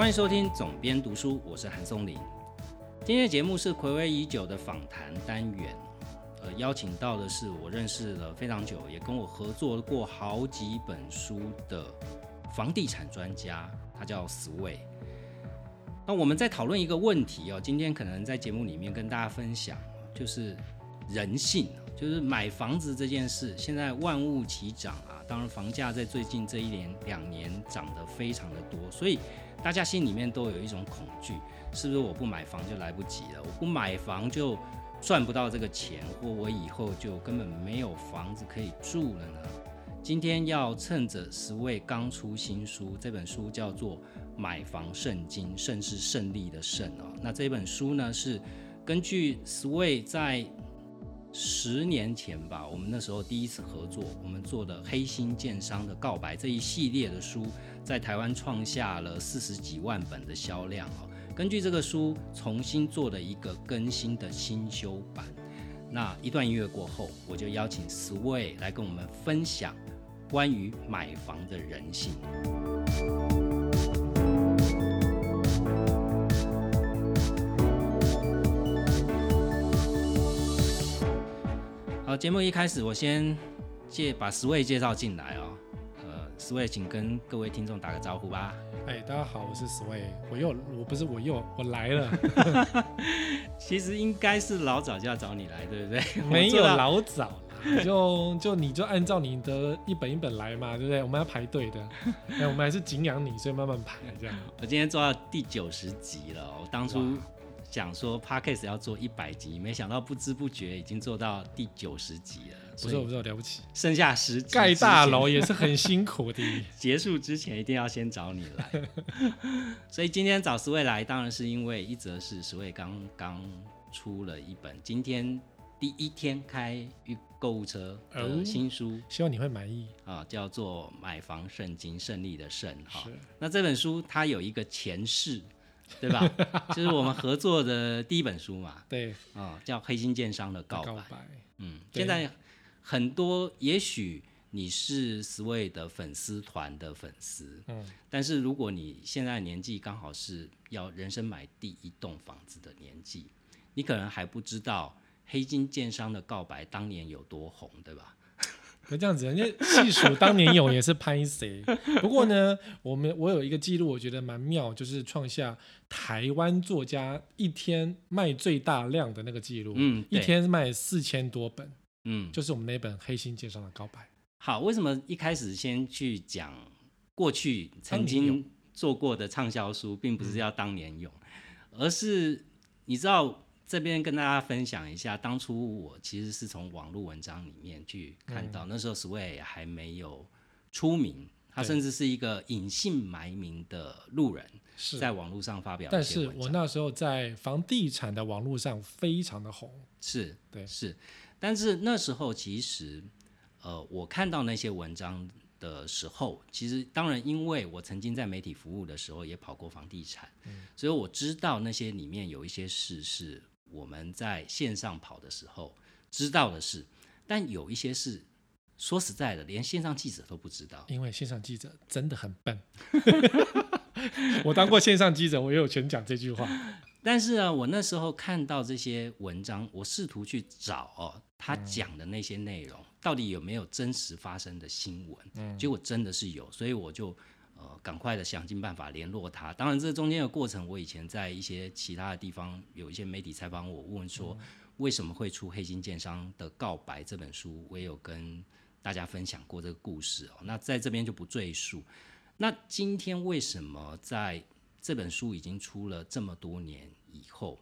欢迎收听总编读书，我是韩松林。今天的节目是暌违已久的访谈单元，呃，邀请到的是我认识了非常久，也跟我合作过好几本书的房地产专家，他叫 Sway。那我们在讨论一个问题哦，今天可能在节目里面跟大家分享，就是人性，就是买房子这件事，现在万物齐涨啊，当然房价在最近这一年两年涨得非常的多，所以。大家心里面都有一种恐惧，是不是我不买房就来不及了？我不买房就赚不到这个钱，或我以后就根本没有房子可以住了呢？今天要趁着十位刚出新书，这本书叫做《买房圣经》，胜是胜利的胜哦。那这本书呢，是根据十位在十年前吧，我们那时候第一次合作，我们做的黑心建商的告白这一系列的书，在台湾创下了四十几万本的销量哦。根据这个书重新做了一个更新的新修版。那一段音乐过后，我就邀请 Sway 来跟我们分享关于买房的人性。好，节目一开始，我先介把十位介绍进来哦。呃，十位，请跟各位听众打个招呼吧。哎，大家好，我是十位，我又我不是我又我来了。其实应该是老早就要找你来，对不对？没有老早，就就你就按照你的一本一本来嘛，对不对？我们要排队的，哎，我们还是敬仰你，所以慢慢排这样。我今天做到第九十集了，我当初。想说 podcast 要做一百集，没想到不知不觉已经做到第九十集了。不错不错，了不起。剩下十盖大楼也是很 辛苦的。结束之前一定要先找你来。所以今天找十位来，当然是因为一则是十位刚刚出了一本，今天第一天开预购物车的新书，希望你会满意啊，叫做《买房圣经》，胜利的胜哈。那这本书它有一个前世。对吧？就是我们合作的第一本书嘛。对，啊，叫《黑心建商的告白》。嗯，现在很多，也许你是 Sway 的粉丝团的粉丝，嗯，但是如果你现在年纪刚好是要人生买第一栋房子的年纪，你可能还不知道《黑金建商的告白》当年有多红，对吧？那这样子，人家细数当年有也是拍谁？不过呢，我们我有一个记录，我觉得蛮妙，就是创下台湾作家一天卖最大量的那个记录。嗯，一天卖四千多本。嗯，就是我们那本《黑心介绍的告白》。好，为什么一开始先去讲过去曾经做过的畅销书，并不是要当年用，而是你知道。这边跟大家分享一下，当初我其实是从网络文章里面去看到，那时候 Sway 还没有出名，他甚至是一个隐姓埋名的路人，在网络上发表。但是我那时候在房地产的网络上非常的红，是对。是，但是那时候其实呃，我看到那些文章的时候，其实当然因为我曾经在媒体服务的时候也跑过房地产，所以我知道那些里面有一些事是。我们在线上跑的时候知道的事，但有一些事说实在的，连线上记者都不知道，因为线上记者真的很笨。我当过线上记者，我也有权讲这句话。但是呢，我那时候看到这些文章，我试图去找哦，他讲的那些内容到底有没有真实发生的新闻？嗯，结果真的是有，所以我就。呃，赶快的想尽办法联络他。当然，这中间的过程，我以前在一些其他的地方有一些媒体采访我，问说为什么会出《黑心建商的告白》这本书，我也有跟大家分享过这个故事哦。那在这边就不赘述。那今天为什么在这本书已经出了这么多年以后，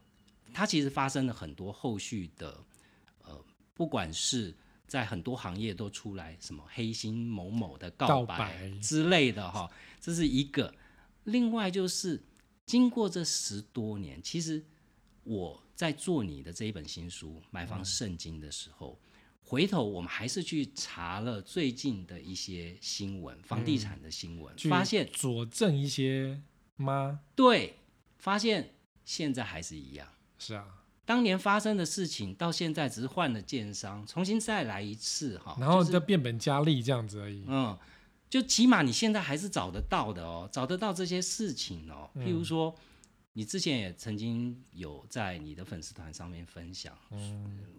它其实发生了很多后续的呃，不管是。在很多行业都出来什么黑心某某的告白之类的哈，这是一个。另外就是经过这十多年，其实我在做你的这一本新书《买房圣经》的时候，回头我们还是去查了最近的一些新闻，房地产的新闻，发现佐证一些吗？对，发现现在还是一样。是啊。当年发生的事情，到现在只是换了建商，重新再来一次哈，然后就变本加厉这样子而已。嗯，就起码你现在还是找得到的哦，找得到这些事情哦。譬如说，你之前也曾经有在你的粉丝团上面分享，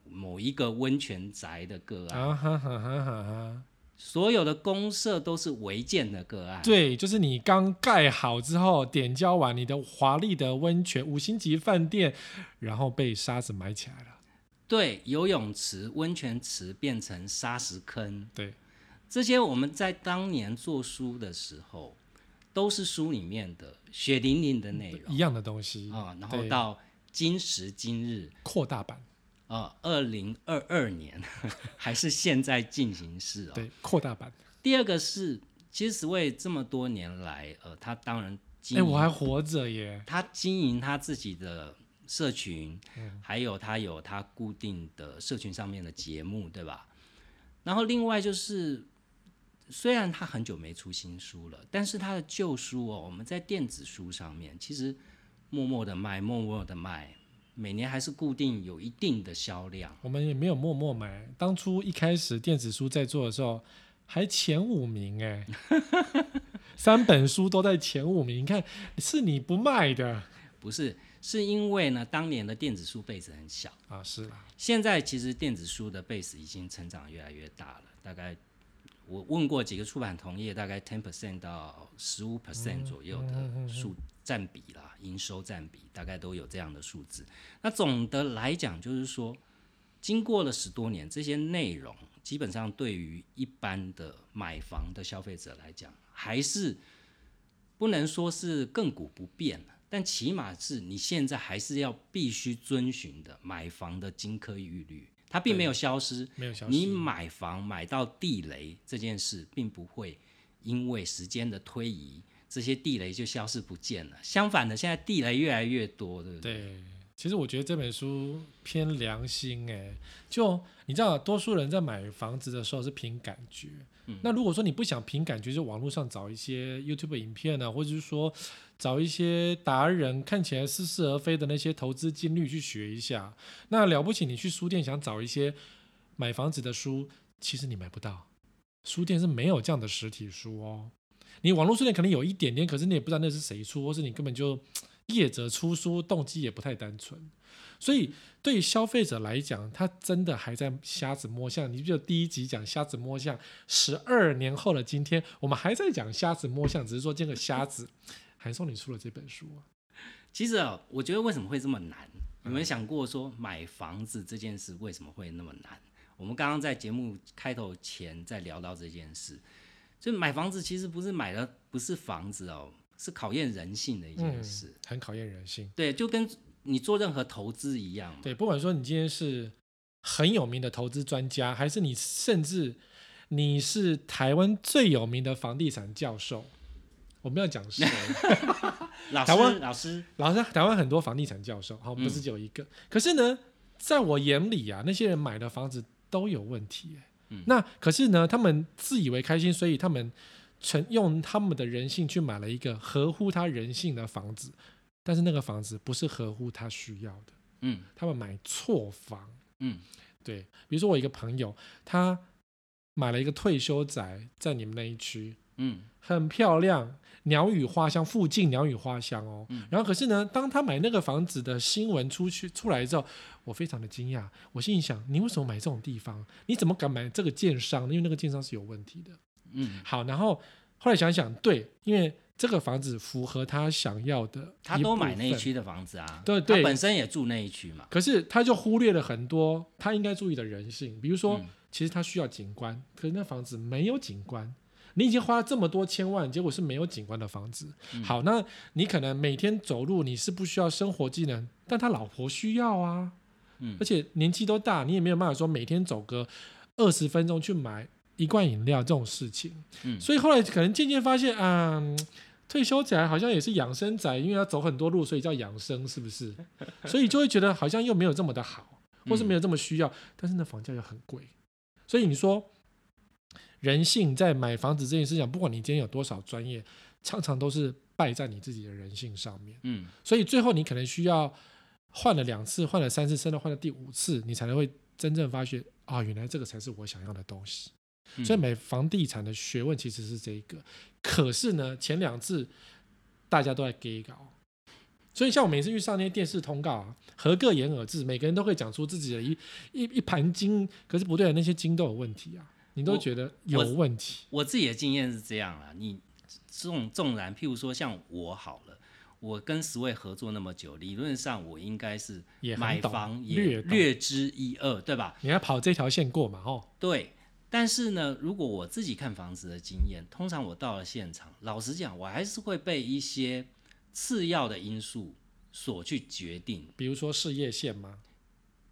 某一个温泉宅的个案，啊哈哈哈哈哈。所有的公社都是违建的个案。对，就是你刚盖好之后，点交完你的华丽的温泉五星级饭店，然后被沙子埋起来了。对，游泳池、温泉池变成沙石坑。对，这些我们在当年做书的时候，都是书里面的血淋淋的内容一样的东西啊。然后到今时今日扩大版，啊，二零二二年 还是现在进行式哦。对，扩大版。第二个是，其实 Sway 这么多年来，呃，他当然经哎，营，我还活着耶。他经营他自己的社群，嗯还有他有他固定的社群上面的节目，对吧？然后另外就是，虽然他很久没出新书了，但是他的旧书哦，我们在电子书上面其实默默的卖，默默的卖，每年还是固定有一定的销量。我们也没有默默买，当初一开始电子书在做的时候，还前五名哎，三本书都在前五名。你看，是你不卖的不是，是因为呢，当年的电子书 base 很小，啊？是啦，现在其实电子书的 base 已经成长越来越大了，大概我问过几个出版同业，大概 ten percent 到十五 percent 左右的数占比啦，营收占比大概都有这样的数字。那总的来讲，就是说，经过了十多年，这些内容基本上对于一般的买房的消费者来讲，还是不能说是亘古不变了。但起码是你现在还是要必须遵循的买房的金科玉律，它并没有消失。没有消失。你买房买到地雷这件事，并不会因为时间的推移，这些地雷就消失不见了。相反的，现在地雷越来越多，对不对？对，其实我觉得这本书偏良心哎，就你知道，多数人在买房子的时候是凭感觉。那如果说你不想凭感觉，就网络上找一些 YouTube 影片啊，或者是说找一些达人，看起来似是而非的那些投资金律去学一下。那了不起，你去书店想找一些买房子的书，其实你买不到，书店是没有这样的实体书哦。你网络书店可能有一点点，可是你也不知道那是谁出，或是你根本就业者出书动机也不太单纯。所以对于消费者来讲，他真的还在瞎子摸象。你记得第一集讲瞎子摸象，十二年后的今天，我们还在讲瞎子摸象，只是说这个瞎子，还送你出了这本书啊，其实啊，我觉得为什么会这么难？有没有想过说买房子这件事为什么会那么难？我们刚刚在节目开头前在聊到这件事，就买房子其实不是买的不是房子哦，是考验人性的一件事。很考验人性。对，就跟你做任何投资一样嘛。对，不管说你今天是很有名的投资专家，还是你甚至你是台湾最有名的房地产教授，我们要讲谁？老师，老师，老师，台湾很多房地产教授，好，不是只有一个。可是呢，在我眼里啊，那些人买的房子都有问题、欸。那可是呢，他们自以为开心，所以他们成用他们的人性去买了一个合乎他人性的房子，但是那个房子不是合乎他需要的，嗯。他们买错房。嗯。对，比如说我一个朋友，他买了一个退休宅在你们那一区，嗯很漂亮，鸟语花香，附近鸟语花香哦。嗯然后可是呢，当他买那个房子的新闻出去出来之后，我非常的惊讶。我心里想，你为什么买这种地方？你怎么敢买这个建商？因为那个建商是有问题的。嗯，好，然后后来想想，对，因为这个房子符合他想要的，他都买那一。区的房子啊，对对他本身也住那一区嘛。可是他就忽略了很多他应该注意的人性，比如说，嗯其实他需要景观，可是那房子没有景观。你已经花了这么多千万，结果是没有景观的房子。嗯好，那你可能每天走路你是不需要生活技能，但他老婆需要啊。嗯而且年纪都大，你也没有办法说每天走个二十分钟去买一罐饮料这种事情。嗯所以后来可能渐渐发现啊。嗯退休宅好像也是养生宅，因为要走很多路，所以叫养生，是不是？所以就会觉得好像又没有这么的好，或是没有这么需要，但是呢，房价又很贵。所以你说人性在买房子这件事情上，不管你今天有多少专业，常常都是败在你自己的人性上面。嗯所以最后你可能需要换了两次，换了三次，甚至换了第五次，你才能会真正发现啊，原来这个才是我想要的东西。所以买房地产的学问其实是这一个。可是呢，前两次大家都在给稿，所以像我每次去上那些电视通告啊，合个言而至，每个人都会讲出自己的一一一盘金，可是不对，那些金都有问题啊，你都觉得有问题。我自己的经验是这样啦，你纵纵然譬如说像我好了，我跟十位合作那么久，理论上我应该是买房也略略知一二，对吧？你要跑这条线过嘛？哦，对。但是呢，如果我自己看房子的经验，通常我到了现场，老实讲，我还是会被一些次要的因素所去决定，比如说事业线吗，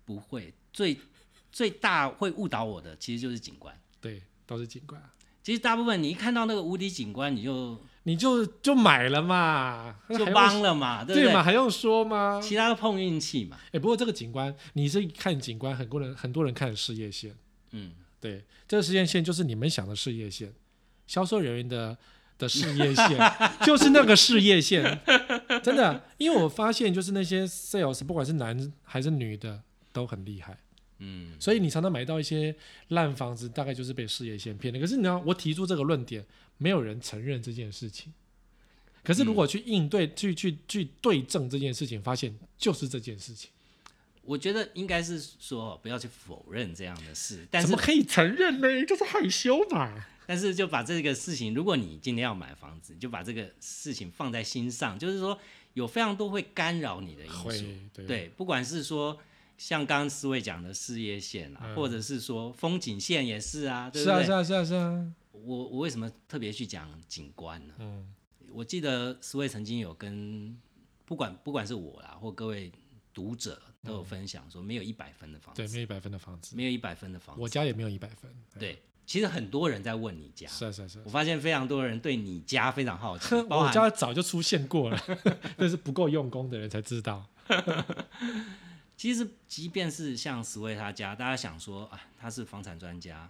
不会最最大会误导我的，其实就是景观。对，都是景观，其实大部分你一看到那个无敌景观，你就你就就买了嘛，就帮了嘛，对不对？对嘛，还用说吗？其他的碰运气嘛。哎、不过这个景观，你是看景观，很多人很多人看事业线，嗯，对，这个事业线就是你们想的事业线，销售人员的的事业线 就是那个事业线，真的，因为我发现就是那些 sales，不管是男还是女的，都很厉害。嗯，所以你常常买到一些烂房子，大概就是被事业线骗的。可是你要我提出这个论点，没有人承认这件事情。可是如果去应对、去去去对证这件事情，发现就是这件事情，我觉得应该是说不要去否认这样的事，但是怎么可以承认呢？就是害羞嘛。但是就把这个事情，如果你今天要买房子，就把这个事情放在心上，就是说有非常多会干扰你的因素，对对，不管是说像刚刚思维讲的事业线啊，嗯或者是说风景线也是啊，对是啊，不对？是啊，是啊，是啊。我我为什么特别去讲景观呢？嗯，我记得思维曾经有跟不管不管是我啦，或各位读者都有分享说，没有一百分的房子，对，没有一百分的房子，没有一百分的房子。我家也没有一百分。对，其实很多人在问你家，是啊，是啊，是啊。我发现非常多人对你家非常好奇，我家早就出现过了，但是不够用功的人才知道。其实即便是像史威他家，大家想说啊，他是房产专家，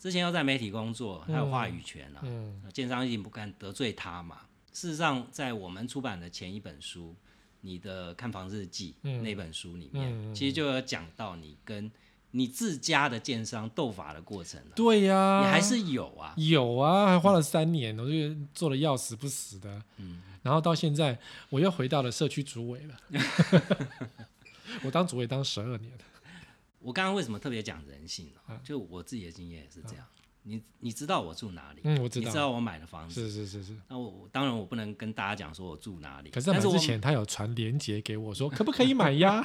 之前又在媒体工作，他有话语权啊，嗯，建商一定不敢得罪他嘛。事实上，在我们出版的前一本书《你的看房日记》嗯那本书里面，其实就有讲到你跟你自家的建商斗法的过程、啊，对呀、你还是有啊。有啊，还花了三年，我就做的要死不死的。嗯，然后到现在，我又回到了社区主委了。我当主委当十二年，我刚刚为什么特别讲人性呢、啊就我自己的经验也是这样。你你知道我住哪里？嗯，我知道，你知道我买的房子。是是是是。那我我当然我不能跟大家讲说我住哪里，可是在但是我买之前，他有传链接给我说，可不可以买呀？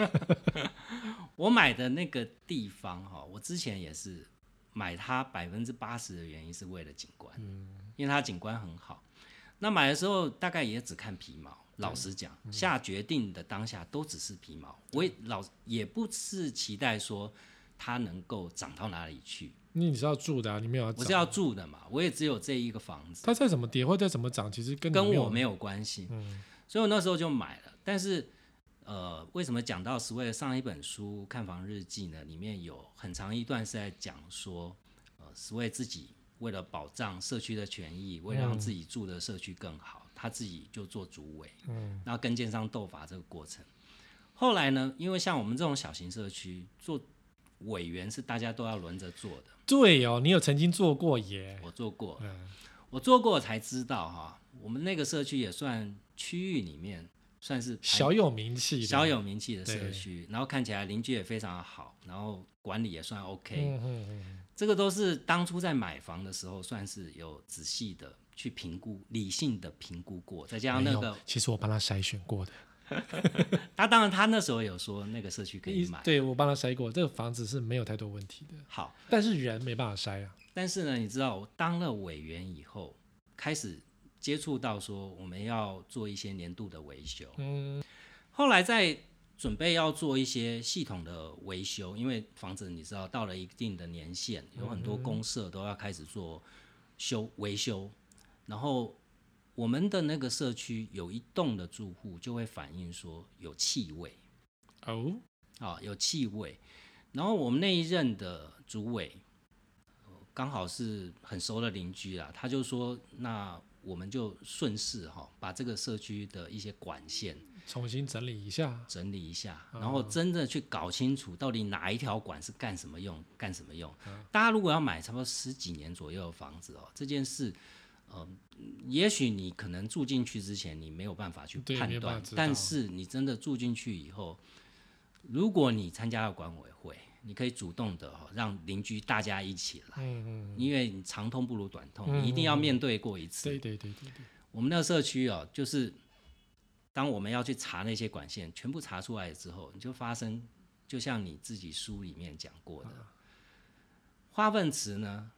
我买的那个地方哈，我之前也是买它百分之八十的原因是为了景观，嗯因为它景观很好。那买的时候大概也只看皮毛，老实讲，嗯下决定的当下都只是皮毛。我也老也不是期待说它能够涨到哪里去，你是要住的、啊，你没有要我是要住的嘛，我也只有这一个房子，它再怎么跌或再怎么涨，其实跟跟我没有关系。嗯所以我那时候就买了。但是，呃，为什么讲到十位上一本书《看房日记》呢？里面有很长一段是在讲说，呃，十位自己为了保障社区的权益，为了让自己住的社区更好，他自己就做主委，嗯，然后跟建商斗法这个过程。后来呢，因为像我们这种小型社区，做委员是大家都要轮着做的，对哦，你有曾经做过耶？我做过，嗯我做过才知道哈，我们那个社区也算区域里面算是小有名气，小有名气的社对区，然后看起来邻居也非常好，然后管理也算 OK，、嗯嗯嗯，这个都是当初在买房的时候算是有仔细的去评估、理性的评估过，再加上那个其实我帮他筛选过的，他 当然他那时候有说那个社区可以买，对我帮他筛过，这个房子是没有太多问题的，好，但是人没办法筛啊。但是呢，你知道我当了委员以后，开始接触到说我们要做一些年度的维修，嗯。后来在准备要做一些系统的维修，因为房子你知道到了一定的年限，有很多公社都要开始做修维修，然后我们的那个社区有一栋的住户就会反映说有气味哦，啊，有气味，然后我们那一任的主委呃刚好是很熟的邻居啊，他就说那我们就顺势哈、把这个社区的一些管线重新整理一下，整理一下，然后真的去搞清楚到底哪一条管是干什么用，干什么用。大家如果要买差不多十几年左右的房子哦，这件事，呃，也许你可能住进去之前你没有办法去判断但是你真的住进去以后，如果你参加了管委会，你可以主动的哦、让邻居大家一起来，嗯嗯，因为你长痛不如短痛，嗯你一定要面对过一次。对对对对对，我们那个社区哦，就是当我们要去查那些管线，全部查出来之后，你就发生，就像你自己书里面讲过的，化粪池呢，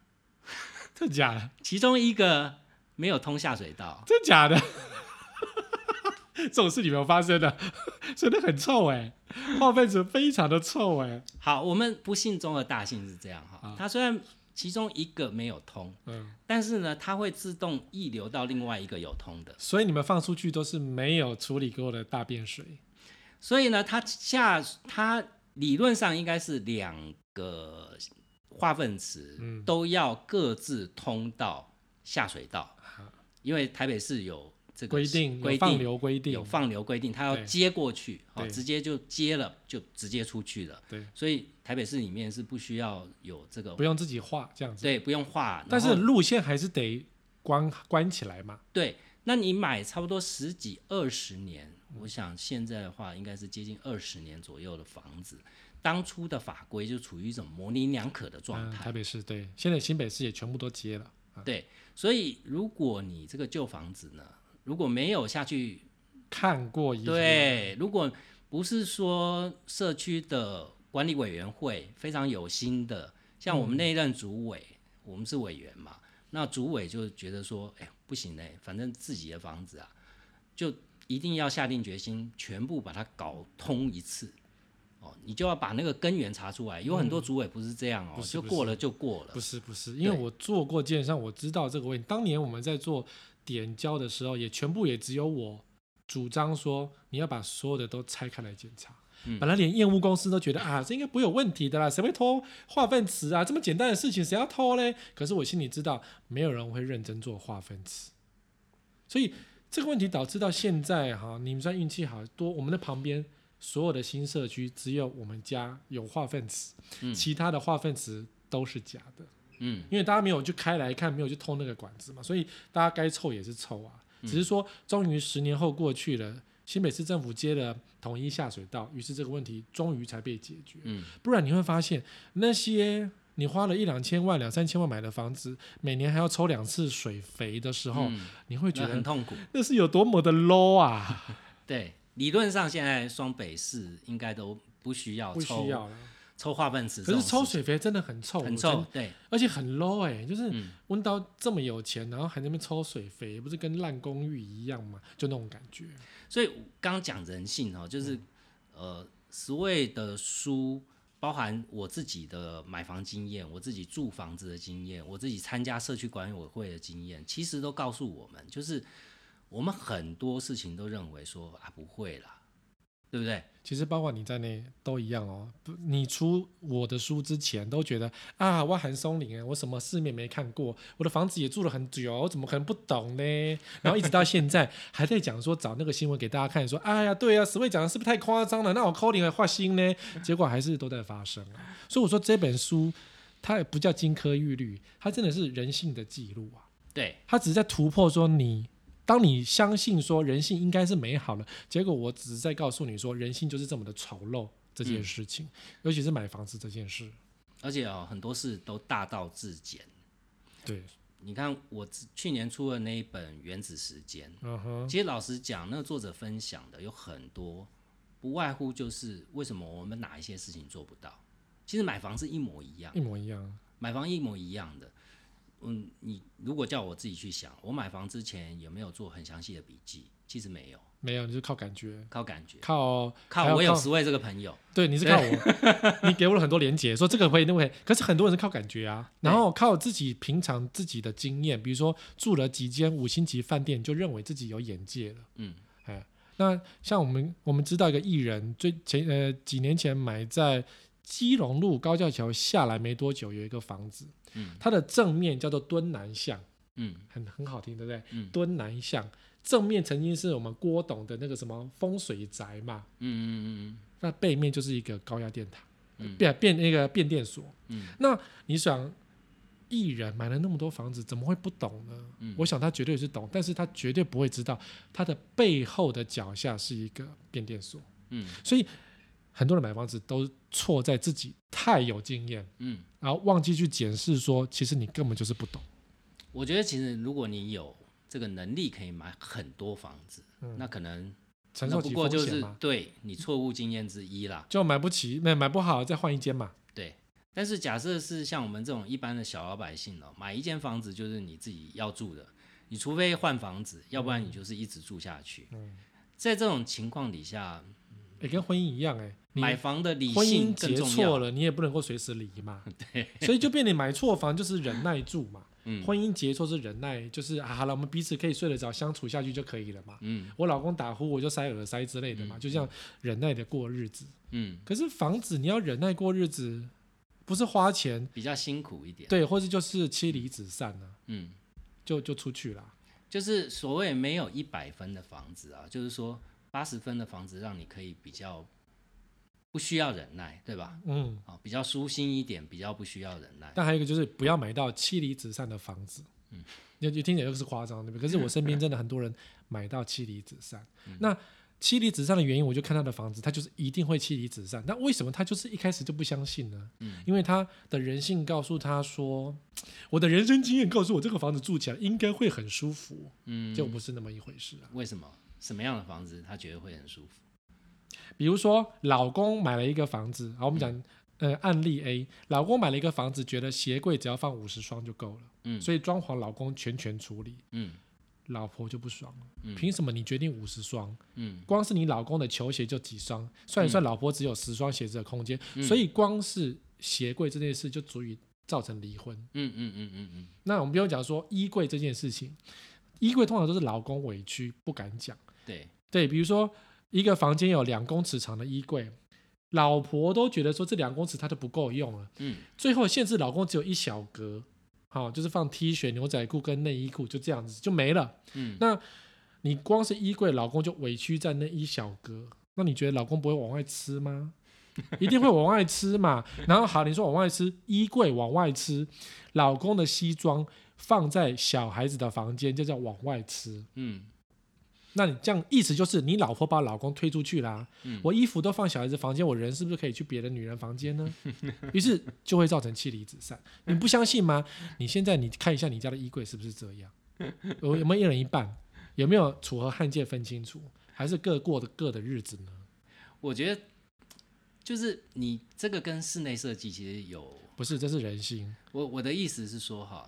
真的假的？其中一个没有通下水道，真假的？这种事你没有发生的，真的很臭哎、化粪池非常的臭哎、好，我们不幸中的大幸是这样哈，它虽然其中一个没有通，嗯，但是呢，它会自动溢流到另外一个有通的，所以你们放出去都是没有处理过的大便水，所以呢，它下它理论上应该是两个化粪池嗯。都要各自通到下水道，因为台北市有这个规定放定流规定有，放流规定，它要接过去，哦，直接就接了就直接出去了，对，所以台北市里面是不需要有这个不用自己画这样子。对，不用画，但是路线还是得关关起来嘛。对，那你买差不多十几二十年，我想现在的话应该是接近二十年左右的房子，当初的法规就处于一种模棱两可的状嗯，态。台北市对，现在新北市也全部都接了。对，所以如果你这个旧房子呢，如果没有下去，看过一遍，对，如果不是说社区的管理委员会非常有心的，像我们那一任主委，我们是委员嘛，那主委就觉得说，哎，不行嘞，反正自己的房子啊，就一定要下定决心，全部把它搞通一次。哦，你就要把那个根源查出来。有很多主委不是这样哦，不是不就过了就过了不。是不是，因为我做过建商，我知道这个问题。当年我们在做点交的时候，也全部也只有我主张说，你要把所有的都拆开来检查。嗯本来连验屋公司都觉得啊，这应该不会有问题的啦，谁会偷化粪池啊？这么简单的事情，谁要偷嘞？可是我心里知道，没有人会认真做化粪池，所以这个问题导致到现在哈，你们算运气好，多我们的旁边所有的新社区只有我们家有化粪池，嗯其他的化粪池都是假的。嗯，因为大家没有去开来看，没有去偷那个管子嘛，所以大家该臭也是臭啊。嗯只是说，终于十年后过去了，新北市政府接了统一下水道，于是这个问题终于才被解决。嗯，不然你会发现，那些你花了一两千万、两三千万买的房子，每年还要抽两次水肥的时候，嗯你会觉得很痛苦。那是有多么的 low 啊！对，理论上现在双北市应该都不需要不抽需要了。抽化粪池这可是事，抽水肥真的很臭，很我真臭，对，而且很 low 哎、就是嗯温刀这么有钱，然后还在那边抽水肥，不是跟烂公寓一样吗？就那种感觉。所以刚刚讲人性哦，就是、呃，所谓的书包含我自己的买房经验，我自己住房子的经验，我自己参加社区管委会的经验，其实都告诉我们，就是我们很多事情都认为说啊不会啦，对不对？其实包括你在内都一样哦。不你出我的书之前都觉得啊，我韩松林哎，我什么世面没看过，我的房子也住了很久，我怎么可能不懂呢？然后一直到现在还在讲说找那个新闻给大家看，说哎呀，对呀、史卫讲的是不是太夸张了？那我扣零还画心呢？结果还是都在发生啊。所以我说这本书它也不叫金科玉律，它真的是人性的记录啊。对，它只是在突破说你，当你相信说人性应该是美好的，结果我只是在告诉你说人性就是这么的丑陋这件事情，尤其是买房子这件事。而且哦，很多事都大道至简。对，你看我去年出的那一本《原子时间》，其实老实讲，那个作者分享的有很多，不外乎就是为什么我们哪一些事情做不到。其实买房是一模一样，一模一样。买房一模一样的。嗯，你如果叫我自己去想，我买房之前有没有做很详细的笔记？其实没有，没有，你是靠感觉，靠感觉，靠靠靠我有十位这个朋友，对，你是靠我，你给我了很多连接，说这个可以，那个可以。可是很多人是靠感觉啊，然后靠自己平常自己的经验，比如说住了几间五星级饭店，就认为自己有眼界了。嗯，哎，那像我们我们知道一个艺人，最前呃几年前买在基隆路高架桥下来没多久，有一个房子，嗯，它的正面叫做敦南巷，嗯。很很好听，对不对？嗯。敦南巷正面曾经是我们郭董的那个什么风水宅嘛，嗯嗯。那背面就是一个高压电塔，嗯。变变那个变电所。嗯。那你想，艺人买了那么多房子，怎么会不懂呢？嗯。我想他绝对是懂，但是他绝对不会知道他的背后的脚下是一个变电所。嗯。所以很多人买房子都错在自己太有经验，嗯，然后忘记去检视说，其实你根本就是不懂。我觉得其实如果你有这个能力可以买很多房子，那可能承受不过就是对你错误经验之一啦。就买不起，买买不好再换一间嘛。对，但是假设是像我们这种一般的小老百姓哦，买一间房子就是你自己要住的，你除非换房子，要不然你就是一直住下去。嗯在这种情况底下，也跟婚姻一样、哎，你买房的理婚性姻结。错了，你也不能够随时离嘛。对，所以就变你买错房就是忍耐住嘛。嗯婚姻结错是忍耐，就是啊，好了，我们彼此可以睡得着，相处下去就可以了嘛。嗯我老公打呼，我就塞耳塞之类的嘛，就这样忍耐的过日子。嗯，可是房子你要忍耐过日子，不是花钱，比较辛苦一点。对，或者就是妻离子散啊，嗯，就就出去了。就是所谓没有一百分的房子啊，就是说八十分的房子让你可以比较不需要忍耐，对吧？嗯，啊，比较舒心一点，比较不需要忍耐。但还有一个就是不要买到妻离子散的房子。嗯，就就听起来又是夸张，对不对？可是我身边 真的很多人买到妻离子散。那妻离子散的原因，我就看他的房子，他就是一定会妻离子散。那为什么他就是一开始就不相信呢？嗯，因为他的人性告诉他说，我的人生经验告诉我，这个房子住起来应该会很舒服，嗯，就不是那么一回事啊。为什么？什么样的房子他觉得会很舒服？比如说，老公买了一个房子，好，我们讲，呃，案例 A，老公买了一个房子，觉得鞋柜只要放五十双就够了，嗯。所以装潢老公全权处理，嗯。老婆就不爽了，嗯。凭什么你决定五十双？嗯。光是你老公的球鞋就几双，算一算，老婆只有十双鞋子的空间，嗯。所以光是鞋柜这件事就足以造成离婚。嗯嗯嗯嗯嗯。那我们不用讲说衣柜这件事情，衣柜通常都是老公委屈不敢讲。对，对，比如说一个房间有两公尺长的衣柜，老婆都觉得说这两公尺它都不够用了，嗯最后限制老公只有一小格，好、就是放 T 恤、牛仔裤跟内衣裤，就这样子就没了。嗯那你光是衣柜，老公就委屈在那一小格，那你觉得老公不会往外吃吗？一定会往外吃嘛。然后好，你说往外吃，衣柜往外吃，老公的西装放在小孩子的房间，就叫往外吃。嗯那你这样意思就是你老婆把老公推出去啦，嗯我衣服都放小孩子房间，我人是不是可以去别的女人房间呢？于是就会造成妻离子散。你不相信吗？你现在你看一下你家的衣柜是不是这样？有有没有一人一半？有没有楚河汉界分清楚？还是各过的各的日子呢？我觉得就是你这个跟室内设计其实有，不是，这是人心。我我的意思是说哈，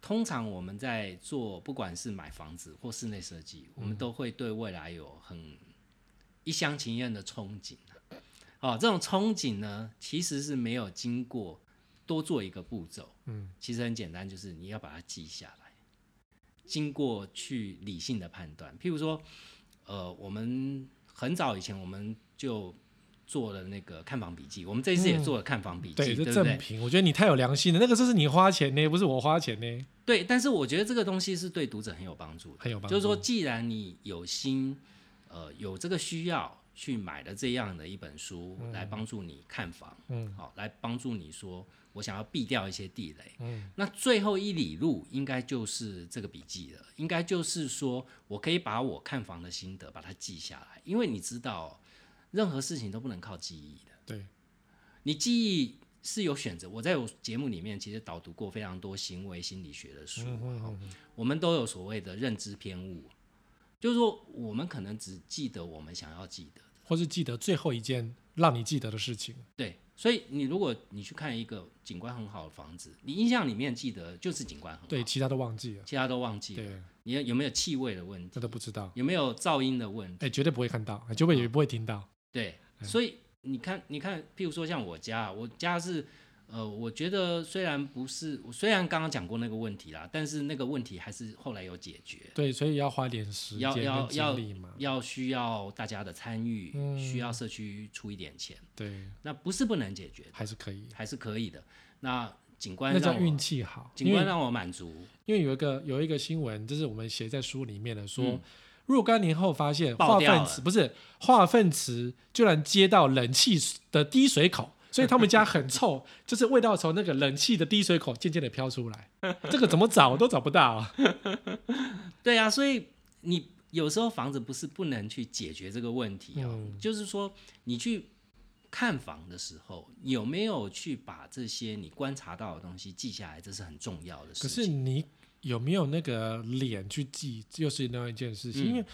通常我们在做不管是买房子或室内设计，我们都会对未来有很一厢情愿的憧憬哦，这种憧憬呢，其实是没有经过多做一个步骤，嗯，其实很简单，就是你要把它记下来，经过去理性的判断。譬如说，呃，我们很早以前我们就做了那个看房笔记，我们这一次也做了看房笔记，对，这对不对？正品，我觉得你太有良心了。那个就是你花钱呢，不是我花钱呢，对，但是我觉得这个东西是对读者很有帮助的。很有帮助。就是说，既然你有心，呃，有这个需要去买了这样的一本书，来帮助你看房，嗯，好、来帮助你说，我想要避掉一些地雷，嗯，那最后一里路应该就是这个笔记了，应该就是说我可以把我看房的心得把它记下来，因为你知道，任何事情都不能靠记忆的，对，你记忆是有选择。我在我节目里面其实导读过非常多行为心理学的书，我们都有所谓的认知偏误，就是说我们可能只记得我们想要记得的。或是记得最后一件让你记得的事情。对，所以你如果你去看一个景观很好的房子，你印象里面记得就是景观很好，对，其他都忘记了。其他都忘记了。对，你有没有气味的问题？这都不知道。有没有噪音的问题？哎，绝对不会看到，绝对也不会听到。对，所以你看，你看，譬如说像我家，我家是，呃，我觉得虽然不是，我虽然刚刚讲过那个问题啦，但是那个问题还是后来有解决，对，所以要花点时要间跟要要。要需要大家的参与，嗯需要社区出一点钱，对，那不是不能解决，还是可以。还是可以的。那警官那叫运气好。因为景观让我满足，因为有一个有一个新闻，就是我们写在书里面的，说、嗯若干年后发现化粪池不是化粪池，居然接到冷气的滴水口。所以他们家很臭，就是味道从那个冷气的滴水口渐渐的飘出来。这个怎么找都找不到、啊。对啊，所以你有时候房子不是不能去解决这个问题哦，嗯就是说你去看房的时候，有没有去把这些你观察到的东西记下来，这是很重要的事情可。是你有没有那个脸去记，又是另外一件事情。嗯。因为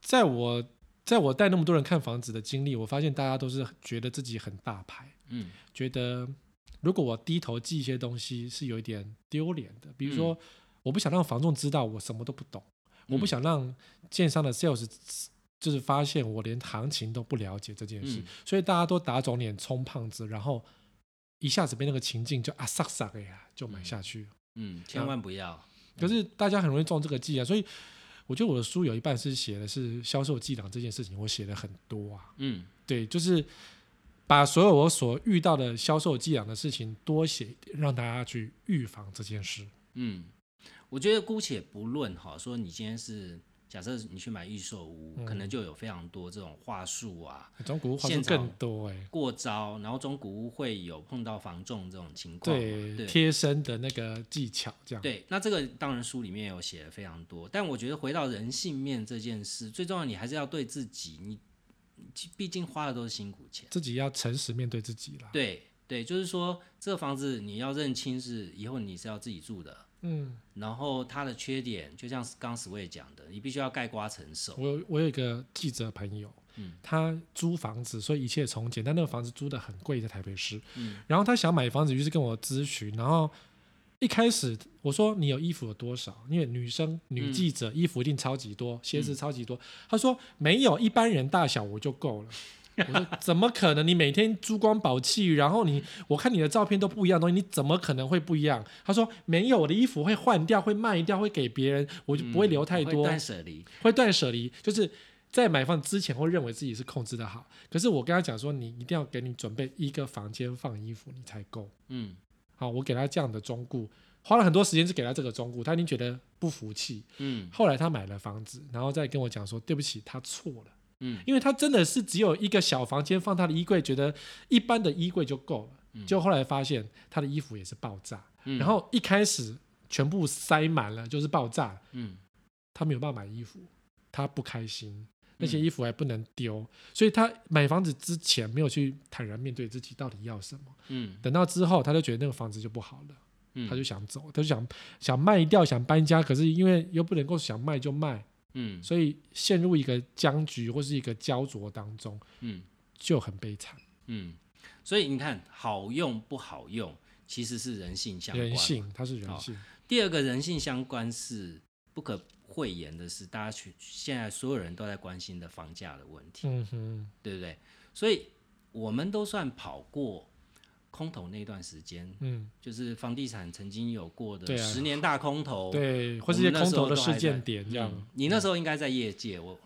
在我在我带那么多人看房子的经历，我发现大家都是觉得自己很大牌，嗯。觉得如果我低头记一些东西是有一点丢脸的。比如说，嗯。我不想让房仲知道我什么都不懂，我不嗯想让建商的 sales 就是发现我连行情都不了解这件事，嗯。所以大家都打肿脸充胖子，然后一下子被那个情境就啊撒撒的呀就买下去。了。嗯，千万不要。可是大家很容易中这个计啊，所以我觉得我的书有一半是写的是销售伎俩这件事情，我写的很多啊。嗯对，就是把所有我所遇到的销售伎俩的事情多写一点，让大家去预防这件事。嗯，我觉得姑且不论哈，说你今天是假设你去买预售屋，可嗯能就有非常多这种话术啊。中古屋话术现场更多哎、过招，然后中古屋会有碰到房仲这种情况嘛，对，对贴身的那个技巧这样。对，那这个当然书里面有写的非常多，但我觉得回到人性面这件事，最重要你还是要对自己，你毕竟花的都是辛苦钱。自己要诚实面对自己啦。对对，就是说这个房子你要认清是以后你是要自己住的，嗯，然后它的缺点就像刚刚 Sway 讲的，你必须要盖瓜承受。我有我有一个记者朋友，嗯他租房子，所以一切从简，但那个房子租的很贵，在台北市。嗯然后他想买房子，于是跟我咨询，然后一开始我说你有衣服有多少？因为女生女嗯记者衣服一定超级多，鞋子超级多。他说没有，一般人大小我就够了。我说怎么可能？你每天珠光宝气，然后你我看你的照片都不一样东西，你怎么可能会不一样？他说没有，我的衣服会换掉，会卖掉，会给别人，我就不会留太嗯会多。断舍离。会断舍离，就是在买房之前会认为自己是控制的好，可是我跟他讲说，你一定要给你准备一个房间放衣服，你才够。嗯好，我给他这样的忠顾，花了很多时间是给他这个忠顾，他已经觉得不服气。嗯后来他买了房子，然后再跟我讲说，对不起，他错了，嗯。因为他真的是只有一个小房间放他的衣柜，觉得一般的衣柜就够了。就后来发现他的衣服也是爆炸，嗯，然后一开始全部塞满了，就是爆炸，嗯。他没有办法买衣服，他不开心，那些嗯衣服还不能丢，所以他买房子之前没有去坦然面对自己到底要什么。嗯。等到之后，他就觉得那个房子就不好了，嗯，他就想走，他就想想卖掉，想搬家，可是因为又不能够想卖就卖，嗯所以陷入一个僵局或是一个焦灼当中，嗯就很悲惨。嗯，所以你看好用不好用，其实是人性相关。人。性，它是人好性，第二个人性相关是不可讳言的是，大家去现在所有人都在关心的房价的问题，嗯哼，对不对？所以我们都算跑过空头那段时间，嗯，就是房地产曾经有过的十年大空头，对，或是一些我们那时候空头的事件点这样。嗯你那时候应该在业界，我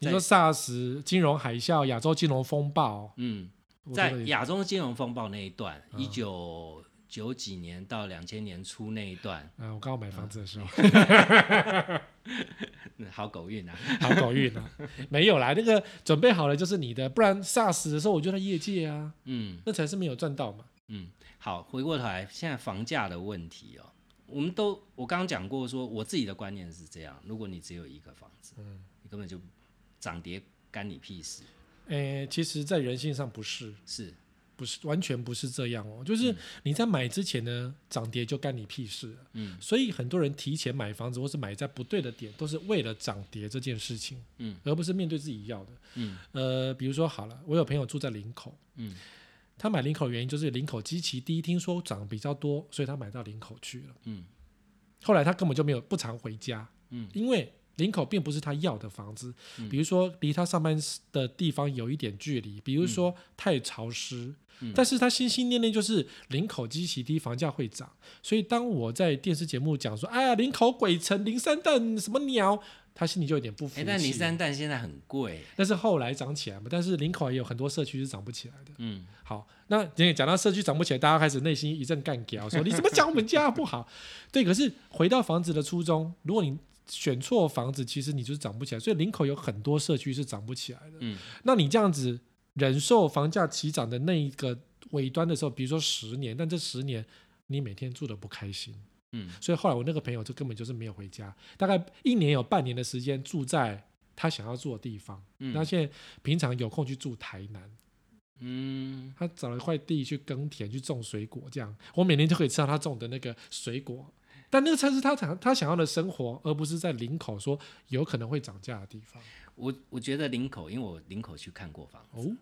你说 SARS、金融海啸、亚洲金融风暴，嗯，在亚洲金融风暴那一段，嗯。一九九几年到两千年初那一段，嗯，我刚好买房子的时候，嗯好狗运啊！好狗运啊，没有啦，那个准备好了就是你的，不然 SARS 的时候我就在业界啊，嗯。那才是没有赚到嘛。嗯，好，回过头来，现在房价的问题哦，我们都我刚刚讲过说，我自己的观念是这样：如果你只有一个房子，嗯。你根本就涨跌干你屁事，诶，其实，在人性上不是，是不是完全不是这样哦，就是你在买之前呢，涨跌就干你屁事了。嗯。所以很多人提前买房子，或是买在不对的点，都是为了涨跌这件事情，嗯，而不是面对自己要的。嗯。呃，比如说好了，我有朋友住在林口，嗯。他买林口的原因就是林口基期低，听说涨比较多，所以他买到林口去了。嗯。后来他根本就没有不常回家，嗯。因为林口并不是他要的房子，嗯比如说离他上班的地方有一点距离，比如说太潮湿。嗯但是他心心念念就是林口基期低，房价会涨。所以当我在电视节目讲说，哎呀，林口鬼城、林三蛋什么鸟，他心里就有点不服。但林三蛋现在很贵，但是后来涨起来嘛，但是林口也有很多社区是涨不起来的。嗯，好，那今天讲到社区涨不起来，大家开始内心一阵干掉，说你怎么讲我们家不好？对，可是回到房子的初衷，如果你选错房子，其实你就是涨不起来。所以林口有很多社区是涨不起来的。嗯，那你这样子忍受房价起涨的那一个尾端的时候，比如说十年，但这十年你每天住的不开心，嗯，所以后来我那个朋友就根本就是没有回家，大概一年有半年的时间住在他想要住的地方。嗯那现在平常有空去住台南。嗯，他找了块地去耕田，去种水果，这样我每年就可以吃到他种的那个水果。但那个才是他想他想要的生活，而不是在林口说有可能会涨价的地方。我我觉得林口，因为我林口去看过房子，哦，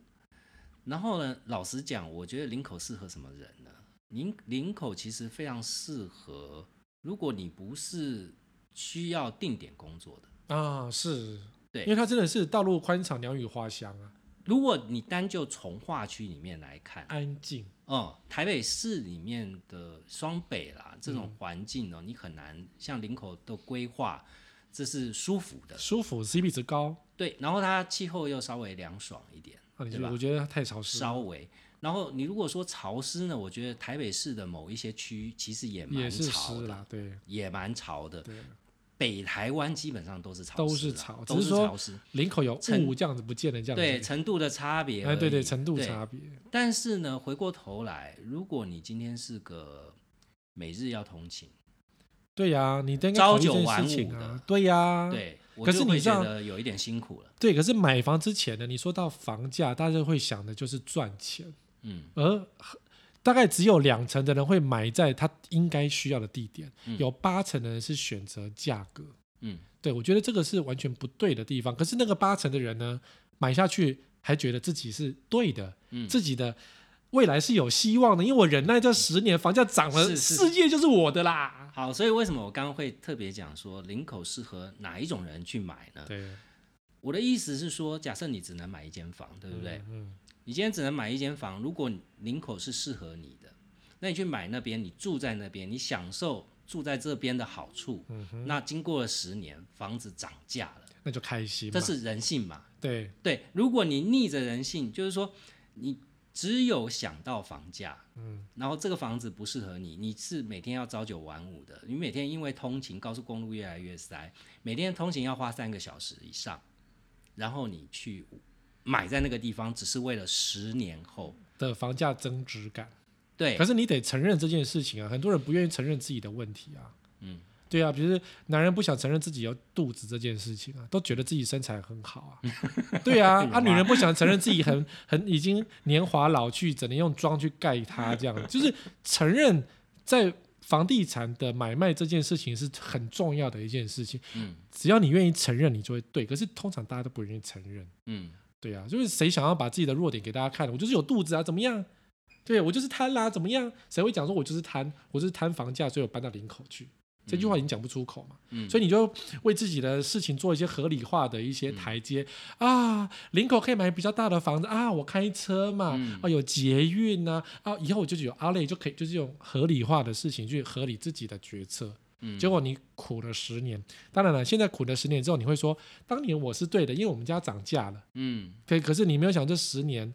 然后呢，老实讲，我觉得林口适合什么人呢？林林口其实非常适合，如果你不是需要定点工作的，啊，是，对因为它真的是道路宽敞，鸟语花香啊，如果你单就从化区里面来看，安静。哦、台北市里面的双北啦这种环境哦，你很难像林口的规划，这是舒服的，舒服，CP 值高。对，然后它气候又稍微凉爽一点，我觉得太潮湿了，稍微。然后你如果说潮湿呢，我觉得台北市的某一些区其实也也蛮潮的，对。也蛮潮的。对。北台湾基本上都是潮湿都，是潮都只是说潮湿。林口有雾这样子不见了，这样子。对程度的差别哎，对对，程度差别。但是呢，回过头来，如果你今天是个每日要通勤，对呀、你应该朝九晚五的。对呀、对，可是你会觉得有一点辛苦了。对，可是买房之前呢，你说到房价，大家会想的就是赚钱，嗯而大概只有两成的人会买在他应该需要的地点，嗯有八成的人是选择价格。嗯，对我觉得这个是完全不对的地方。可是那个八成的人呢，买下去还觉得自己是对的，嗯自己的未来是有希望的，因为我忍耐这十年，房价涨了，是是世界就是我的啦。好，所以为什么我刚刚会特别讲说林口适合哪一种人去买呢？对，我的意思是说，假设你只能买一间房，对不对？嗯，你今天只能买一间房，如果林口是适合你的，那你去买那边，你住在那边，你享受住在这边的好处。嗯那经过了十年，房子涨价了，那就开心。这是人性嘛？对，对，如果你逆着人性，就是说你只有想到房价，嗯，然后这个房子不适合你，你是每天要朝九晚五的，你每天因为通勤，高速公路越来越塞，每天通勤要花三个小时以上，然后你去买在那个地方，只是为了十年后，的房价增值感。对可，是你得承认这件事情啊，很多人不愿意承认自己的问题啊。嗯，对啊，比如男人不想承认自己有肚子这件事情啊，都觉得自己身材很好啊。对啊，啊，女人不想承认自己很 很已经年华老去，只能用妆去盖它，这样就是承认在房地产的买卖这件事情是很重要的一件事情。嗯只要你愿意承认，你就会对。可是通常大家都不愿意承认。嗯，对啊，就是谁想要把自己的弱点给大家看，我就是有肚子啊，怎么样？对我就是贪啦，怎么样？谁会讲说我就是贪，我就是贪房价，所以我搬到林口去？这句话已经讲不出口嘛，嗯所以你就为自己的事情做一些合理化的一些台阶、啊。林口可以买比较大的房子啊，我开车嘛，嗯啊有捷运呐、啊，以后我就有阿累就可以，就是用合理化的事情去合理自己的决策。嗯结果你苦了十年，当然了，现在苦了十年之后，你会说当年我是对的，因为我们家涨价了。嗯，可可是你没有想这十年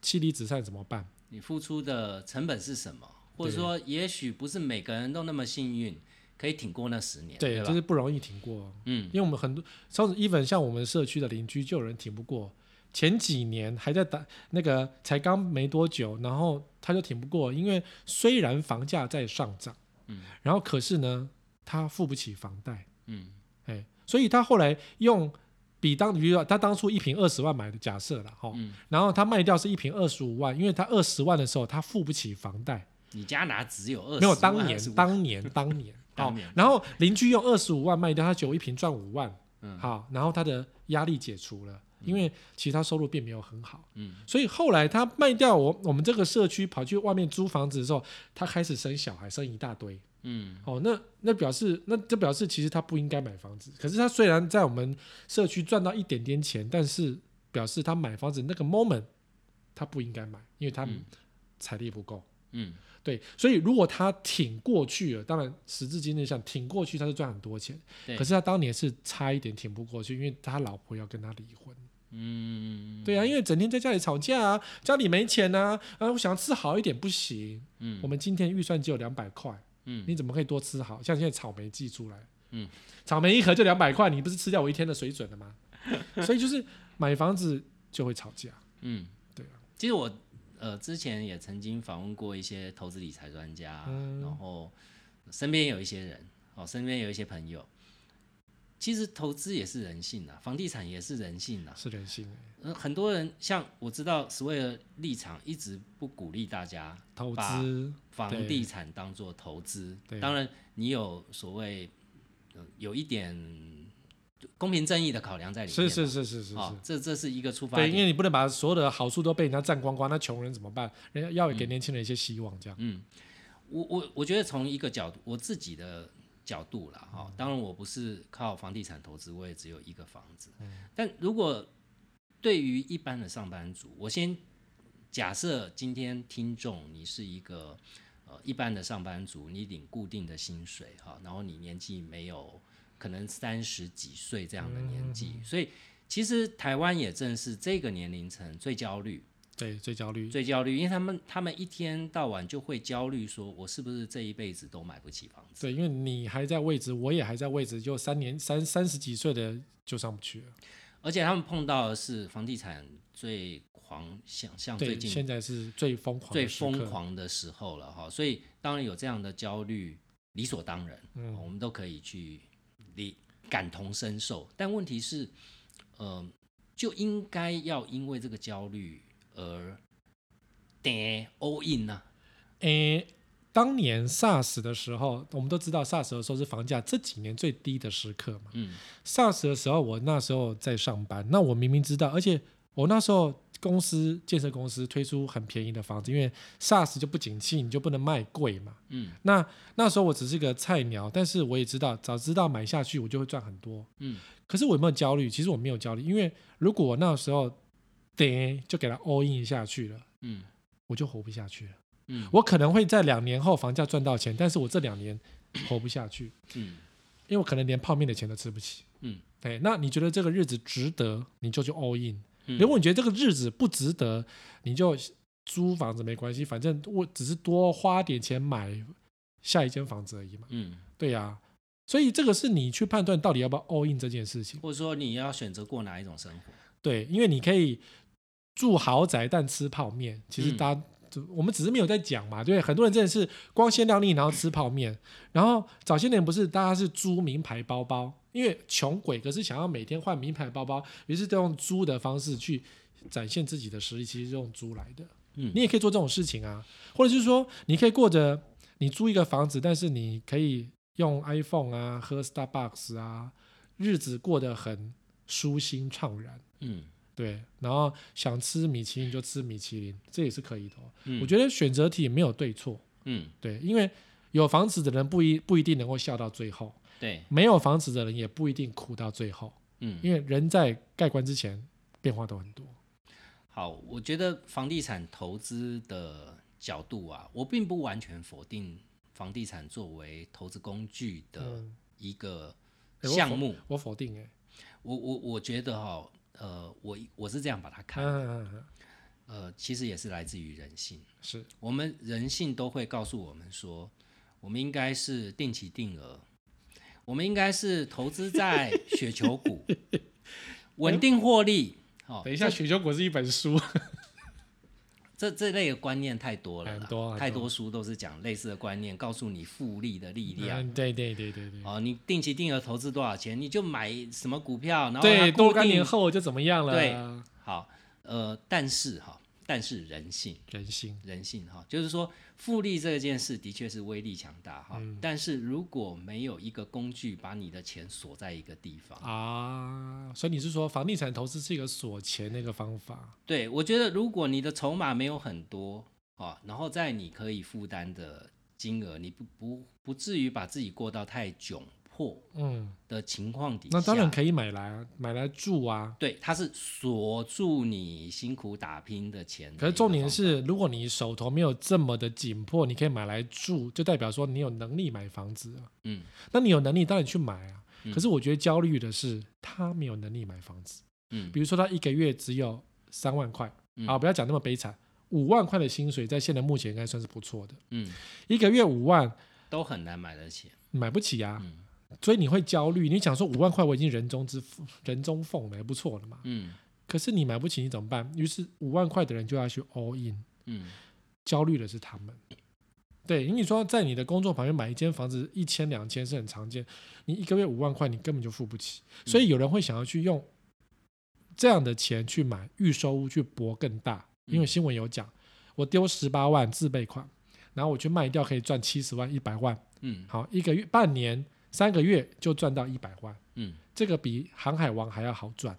妻离子散怎么办？你付出的成本是什么？或者说，也许不是每个人都那么幸运，可以挺过那十年，对，吧？这是不容易挺过，嗯因为我们很多，像 even 像我们社区的邻居就有人挺不过，前几年还在打那个才刚没多久，然后他就挺不过，因为虽然房价在上涨，嗯，然后可是呢，他付不起房贷，嗯。哎，所以他后来用比当，比如说他当初一平二十万买的，假设了哈，嗯，然后他卖掉是一平二十五万，因为他二十万的时候他付不起房贷。你家哪只有二十？没有当年当年当年。当年。好然后邻居用二十五万卖掉，他酒一瓶赚五万，嗯。好，然后他的压力解除了，因为其他收入并没有很好，嗯。所以后来他卖掉我我们这个社区，跑去外面租房子的时候，他开始生小孩，生一大堆，嗯哦，那那表示那就表示其实他不应该买房子，可是他虽然在我们社区赚到一点点钱，但是表示他买房子那个 moment 他不应该买，因为他嗯财力不够。嗯对，所以如果他挺过去了，当然时至今日想挺过去，他是赚很多钱。对可是他当年是差一点挺不过去，因为他老婆要跟他离婚。嗯对啊，因为整天在家里吵架啊，家里没钱啊，啊，我想要吃好一点不行。嗯我们今天预算只有两百块，嗯你怎么可以多吃好？像现在草莓寄出来，嗯，草莓一盒就两百块，你不是吃掉我一天的水准了吗？所以就是买房子就会吵架。嗯，对啊。其实我呃之前也曾经访问过一些投资理财专家，嗯然后身边有一些人，哦，身边有一些朋友。其实投资也是人性啊，房地产也是人性啊。是人性欸呃，很多人像我知道，所谓的立场一直不鼓励大家投资，房地产当做投资。当然你有所谓、呃有一点公平正义的考量在里面嘛。是是是是是这这是一个出发点对，因。为你不能把所有的好处都被人家占光光，那穷人怎么办？人家要给年轻人一些希望，这样。嗯，我我我觉得从一个角度，我自己的角度啦，哈、嗯当然我不是靠房地产投资，我也只有一个房子。嗯但如果对于一般的上班族，我先假设今天听众你是一个呃一般的上班族，你领固定的薪水哈，然后你年纪没有可能三十几岁这样的年纪，嗯所以其实台湾也正是这个年龄层最焦虑。对，最焦虑。最焦虑，因为他们他们一天到晚就会焦虑，说我是不是这一辈子都买不起房子？对，因为你还在位置，我也还在位置，就三年三三十几岁的就上不去了。而且他们碰到的是房地产最狂，想象最，近现在是最疯狂最疯。狂的时候了哈，所以当然有这样的焦虑，理所当然，嗯我们都可以去理感同身受。但问题是，呃，就应该要因为这个焦虑而跌 all in 啊呐、诶，当年 SARS 的时候，我们都知道 SARS 的时候是房价这几年最低的时刻嘛。嗯 SARS 的时候，我那时候在上班，那我明明知道，而且我那时候公司建设公司推出很便宜的房子，因为 SARS 就不景气，你就不能卖贵嘛。嗯那那时候我只是个菜鸟，但是我也知道，早知道买下去我就会赚很多。嗯可是我有没有焦虑？其实我没有焦虑，因为如果我那时候得就给它 all in 下去了，嗯我就活不下去了。嗯我可能会在两年后房价赚到钱，但是我这两年活不下去，嗯因为我可能连泡面的钱都吃不起。嗯对，那你觉得这个日子值得，你就去 all in。嗯如果你觉得这个日子不值得，你就租房子没关系，反正我只是多花点钱买下一间房子而已嘛。嗯，对呀、所以这个是你去判断到底要不要 all in 这件事情。或者说你要选择过哪一种生活？对，因为你可以住豪宅但吃泡面，其实嗯大家、就我们只是没有在讲嘛，对，很多人真的是光鲜亮丽，然后吃泡面，然后早些年不是大家是租名牌包包，因为穷鬼可是想要每天换名牌包包，于是都用租的方式去展现自己的实力，其实是用租来的。嗯你也可以做这种事情啊，或者是说你可以过着你租一个房子，但是你可以用 iPhone 啊，喝 Starbucks 啊，日子过得很舒心畅然。嗯对，然后想吃米其林就吃米其林，这也是可以的、哦。嗯我觉得选择题没有对错，嗯，对，因为有房子的人不一不一定能够笑到最后，对，没有房子的人也不一定苦到最后，嗯，因为人在盖棺之前变化都很多。好，我觉得房地产投资的角度啊，我并不完全否定房地产作为投资工具的嗯，一个项目。我否定哎、我我我觉得哈、呃，我我是这样把它看，嗯嗯嗯，呃，其实也是来自于人性。是我们人性都会告诉我们说，我们应该是定期定额，我们应该是投资在雪球股，稳定获利。哦，等一下，雪球股是一本书，这这类的观念太多了，太多书都是讲类似的观念，告诉你复利的力量。嗯，对对对对对，哦，你定期定额投资多少钱，你就买什么股票，然后多干年后就怎么样了？对好，呃，但是哈，但是人性，人性，人性哈，就是说复利这件事的确是威力强大哈，嗯但是如果没有一个工具把你的钱锁在一个地方，啊，所以你是说房地产投资是一个锁钱那个方法？对我觉得如果你的筹码没有很多啊，然后在你可以负担的金额，你不不不至于把自己过到太窘迫嗯，的情况底下，那当然可以买来啊，买来住啊。对，它是锁住你辛苦打拼的钱。可是重点是，如果你手头没有这么的紧迫，你可以买来住，就代表说你有能力买房子啊。嗯那你有能力，当然去买啊。嗯可是我觉得焦虑的是，他没有能力买房子。嗯比如说，他一个月只有三万块嗯啊，不要讲那么悲惨，五万块的薪水，在现在目前应该算是不错的。嗯，一个月五万都很难买得起。买不起啊，嗯所以你会焦虑。你想说五万块我已经人中之富人中凤了，也不错了嘛。嗯可是你买不起，你怎么办？于是五万块的人就要去 all in。嗯焦虑的是他们。对，因为你说在你的工作旁边买一间房子一千两千是很常见，你一个月五万块你根本就付不起，所以有人会想要去用这样的钱去买预售屋去搏更大，因为嗯新闻有讲，我丢十八万自备款，然后我去卖掉可以赚七十万一百万，嗯好一个月半年三个月就赚到一百万，嗯这个比航海王还要好赚，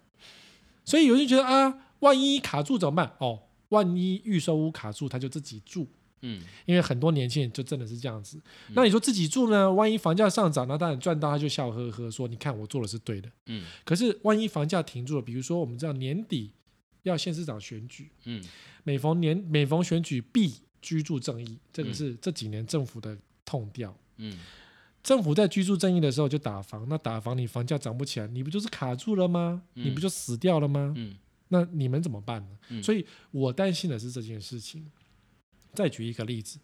所以有人觉得啊，万一卡住怎么办？哦，万一预售屋卡住，他就自己住。嗯因为很多年轻人就真的是这样子。那你说自己住呢？万一房价上涨，那当然赚到他就笑呵呵说：“你看我做的是对的。嗯”可是万一房价停住了，比如说我们知道年底要县市长选举，嗯每逢年每逢选举必居住正义，这个嗯是这几年政府的痛调。嗯政府在居住正义的时候就打房，那打房你房价涨不起来，你不就是卡住了吗？嗯你不就死掉了吗？嗯那你们怎么办呢？嗯所以我担心的是这件事情。再举一个例子，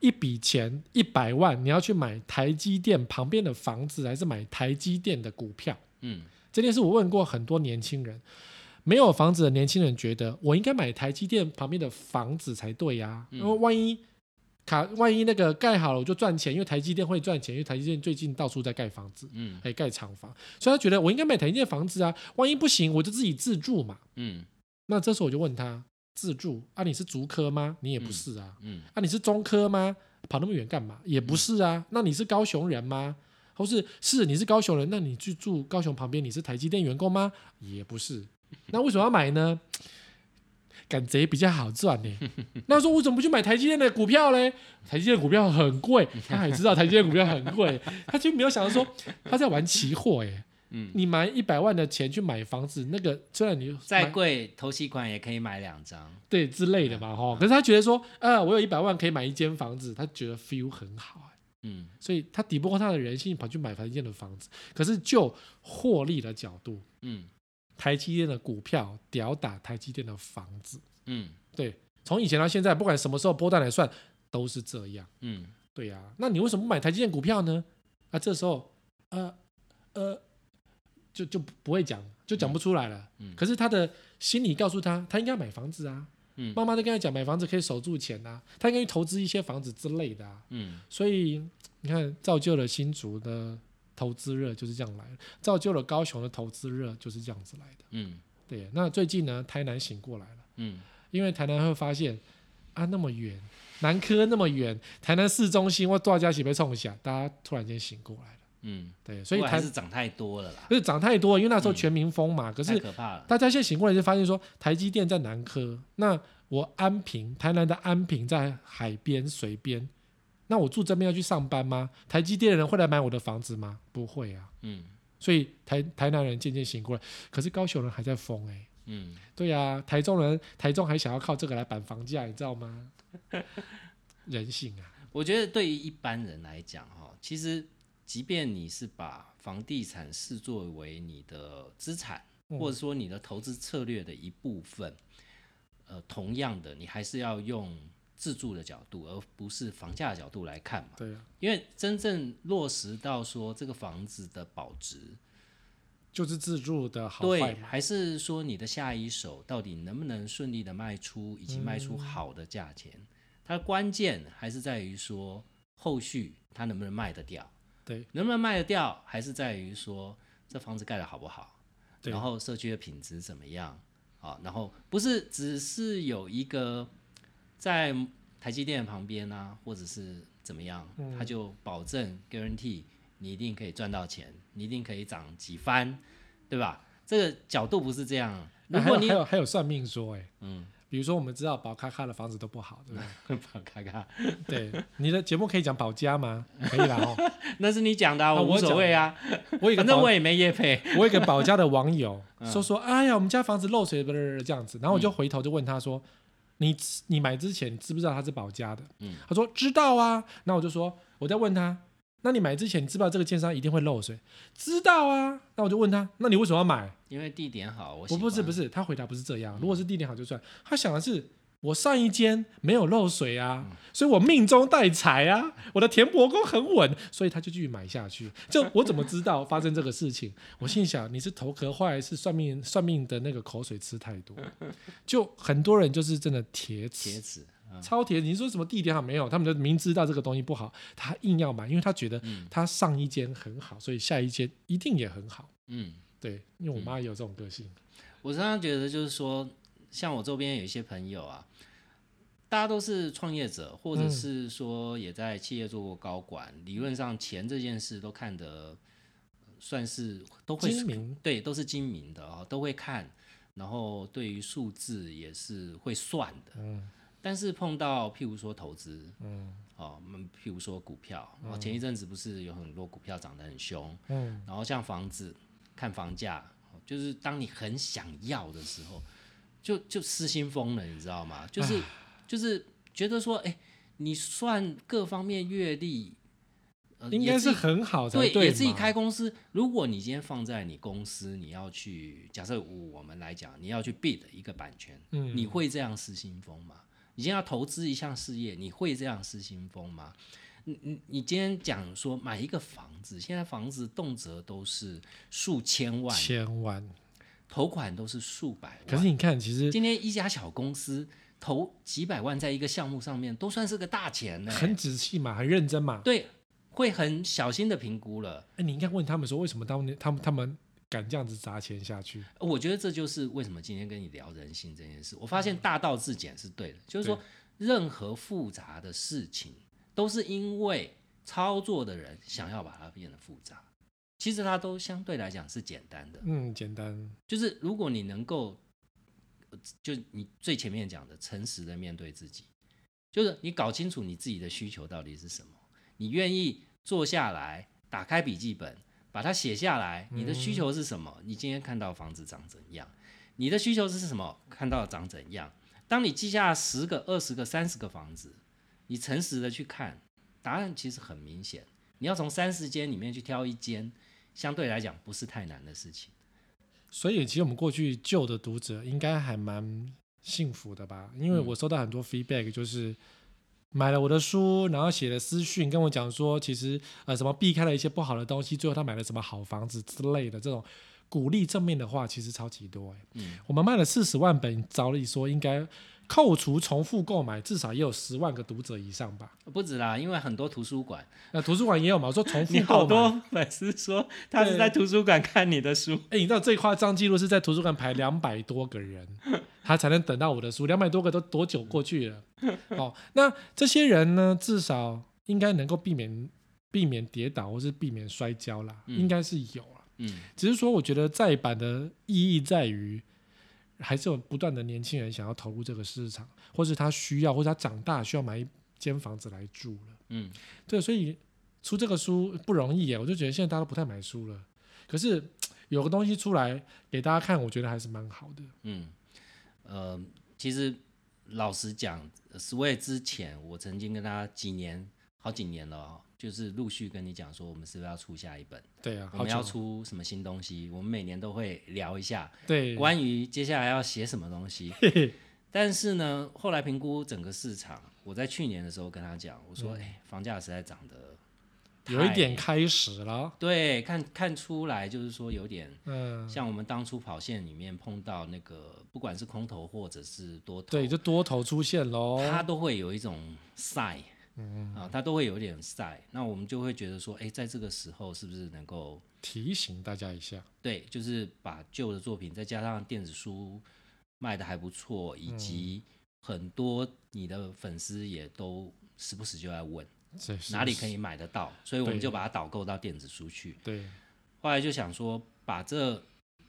一笔钱一百万，你要去买台积电旁边的房子，还是买台积电的股票？嗯这件事我问过很多年轻人，没有房子的年轻人觉得我应该买台积电旁边的房子才对呀、嗯因为万一卡，万一那个盖好了我就赚钱，因为台积电会赚钱，因为台积电最近到处在盖房子，嗯还盖厂房，所以他觉得我应该买台积电房子啊，万一不行我就自己自住嘛。嗯那这时候我就问他，自住啊，你是竹科吗？你也不是啊。嗯啊，你是中科吗？跑那么远干嘛？也不是啊。那你是高雄人吗？或是是你是高雄人，那你去住高雄旁边，你是台积电员工吗？也不是。那为什么要买呢？赶贼比较好赚呢。那说我怎么不去买台积电的股票嘞？台积电股票很贵，他也知道台积电股票很贵，他就没有想到说他在玩期货耶。嗯，你买一百万的钱去买房子，那个虽然你再贵投期款也可以买两张。对之类的嘛哈，可是他觉得说，呃，我有一百万可以买一间房子，他觉得 feel 很好哎，嗯所以他抵不过他的人性，跑去买台积电的房子。可是就获利的角度，嗯台积电的股票屌打台积电的房子，嗯对，从以前到现在，不管什么时候波段来算，都是这样。嗯对呀、那你为什么不买台积电股票呢？啊，这时候，呃呃，就就不会讲，就讲不出来了。嗯可是他的心里告诉他，他应该买房子啊。嗯妈妈都跟他讲，买房子可以守住钱啊，他应该去投资一些房子之类的啊。嗯所以你看，造就了新竹的投资热就是这样来的，造就了高雄的投资热就是这样子来的。嗯对，那最近呢，台南醒过来了，嗯因为台南会发现啊那么远，南科那么远，台南市中心或大家一起被冲一下，大家突然间醒过来了。嗯，对，所以台是涨太多了啦，就是涨太多，因为那时候嗯全民疯嘛。可太是可怕了。大家现在醒过来就发现说，台积电在南科，那我安平，台南的安平在海边水边，那我住这边要去上班吗？台积电的人会来买我的房子吗？不会啊。嗯所以台台南人渐渐醒过来，可是高雄人还在疯哎、嗯对呀、台中人台中还想要靠这个来板房价，你知道吗？人性啊，我觉得对于一般人来讲，哈，其实即便你是把房地产视作为你的资产，嗯或者说你的投资策略的一部分，呃，同样的，你还是要用自住的角度，而不是房价的角度来看嘛。对啊，因为真正落实到说这个房子的保值，就是自住的好对坏，还是说你的下一手到底能不能顺利的卖出，以及卖出嗯。好的价钱，它的关键还是在于说后续它能不能卖得掉，对，能不能卖得掉，还是在于说这房子盖的好不好，然后社区的品质怎么样啊，然后不是只是有一个在台积电旁边啊，或者是怎么样，嗯他就保证 guarantee 你一定可以赚到钱，你一定可以涨几番，对吧？这个角度不是这样。如果你还有还有算命说、哎，嗯比如说我们知道宝咖咖的房子都不好，对不 宝咖咖，对？你的节目可以讲保家吗？可以啦哦。那是你讲的、啊，我无所谓啊，我反正我也没业配。我有一个保家的网友嗯说说，哎呀，我们家房子漏水，不是这样子。然后我就回头就问他说，你你买之前知不知道他是保家的？嗯他说知道啊。那我就说，我在问他，那你买之前你知不知道这个建商一定会漏水？知道啊。那我就问他，那你为什么要买？因为地点好，我不是不是，他回答不是这样。如果是地点好就算，他想的是。我上一间没有漏水啊，所以我命中带财啊，我的田伯公很稳，所以他就继续买下去。就我怎么知道发生这个事情？我心想你是头壳坏，还是算命算命的那个口水吃太多？就很多人就是真的铁齿，铁齿，嗯超铁。你说什么地点好没有？他们就明知道这个东西不好，他硬要买，因为他觉得嗯他上一间很好，所以下一间一定也很好。嗯，对，因为我妈也有这种个性。我常常觉得就是说，像我周边有一些朋友啊，大家都是创业者，或者嗯是说也在企业做过高管，理论上钱这件事都看得呃算是都会精明，对，都是精明的哦，都会看，然后对于数字也是会算的。嗯但是碰到譬如说投资，嗯哦，嗯譬如说股票，然后前一阵子不是有很多股票涨得很凶，嗯，然后像房子，看房价，哦就是当你很想要的时候，就就失心疯了，你知道吗？就是就是觉得说，哎，你算各方面阅历，呃、应该是很好才对，也自己开公司。如果你今天放在你公司，你要去假设我们来讲，你要去 bid 一个版权，嗯你会这样失心疯吗？你今天要投资一项事业，你会这样失心疯吗？你你你今天讲说买一个房子，现在房子动辄都是数千万，千万。头款都是数百万。可是你看，其实今天一家小公司投几百万在一个项目上面，都算是个大钱呢。很仔细嘛，很认真嘛。对，会很小心的评估了。哎，你应该问他们说，为什么当年他们他们敢这样子砸钱下去？我觉得这就是为什么今天跟你聊人性这件事。我发现大道至简是对的，就是说任何复杂的事情都是因为操作的人想要把它变得复杂，其实它都相对来讲是简单的。嗯，简单。就是如果你能够，呃就你最前面讲的，诚实的面对自己，就是你搞清楚你自己的需求到底是什么，你愿意坐下来，打开笔记本，把它写下来，你的需求是什么？你今天看到房子长怎样？你的需求是什么？看到长怎样？当你记下十个、二十个、三十个房子，你诚实的去看，答案其实很明显。你要从三十间里面去挑一间，相对来讲不是太难的事情。所以其实我们过去旧的读者应该还蛮幸福的吧？因为嗯我收到很多 feedback，就是买了我的书，然后写了私讯跟我讲说，其实呃什么避开了一些不好的东西，最后他买了什么好房子之类的这种鼓励正面的话，其实超级多哎。嗯我们卖了四十万本，照理说应该扣除重复购买，至少也有十万个读者以上吧？不止啦，因为很多图书馆，那图书馆也有嘛？我说重复你好购买。多粉丝说他是在图书馆看你的书，哎、你知道最夸张记录是在图书馆排两百多个人，他才能等到我的书。两百多个都多久过去了？哦，那这些人呢，至少应该能够避免避免跌倒或是避免摔跤啦，嗯应该是有啊。嗯只是说，我觉得再版的意义在于，还是有不断的年轻人想要投入这个市场，或是他需要，或者他长大需要买一间房子来住了。嗯，对，所以出这个书不容易耶，我就觉得现在大家都不太买书了。可是有个东西出来给大家看，我觉得还是蛮好的。嗯，呃，其实老实讲，Sway 之前我曾经跟他几年，好几年了哦，就是陆续跟你讲说，我们是不是要出下一本？对啊，我们要出什么新东西？我们每年都会聊一下对，关于接下来要写什么东西。但是呢，后来评估整个市场，我在去年的时候跟他讲，我嗯说，哎、房价实在涨得有一点开始了。对，看看出来就是说有点嗯，像我们当初跑线里面碰到那个，不管是空头或者是多头，对，就多头出现喽。它都会有一种晒，嗯啊，它都会有点晒。那我们就会觉得说，哎，在这个时候是不是能够提醒大家一下，对，就是把旧的作品再加上电子书卖的还不错，以及很多你的粉丝也都时不时就在问哪里可以买得到，所以我们就把它导购到电子书去。对，后来就想说，把这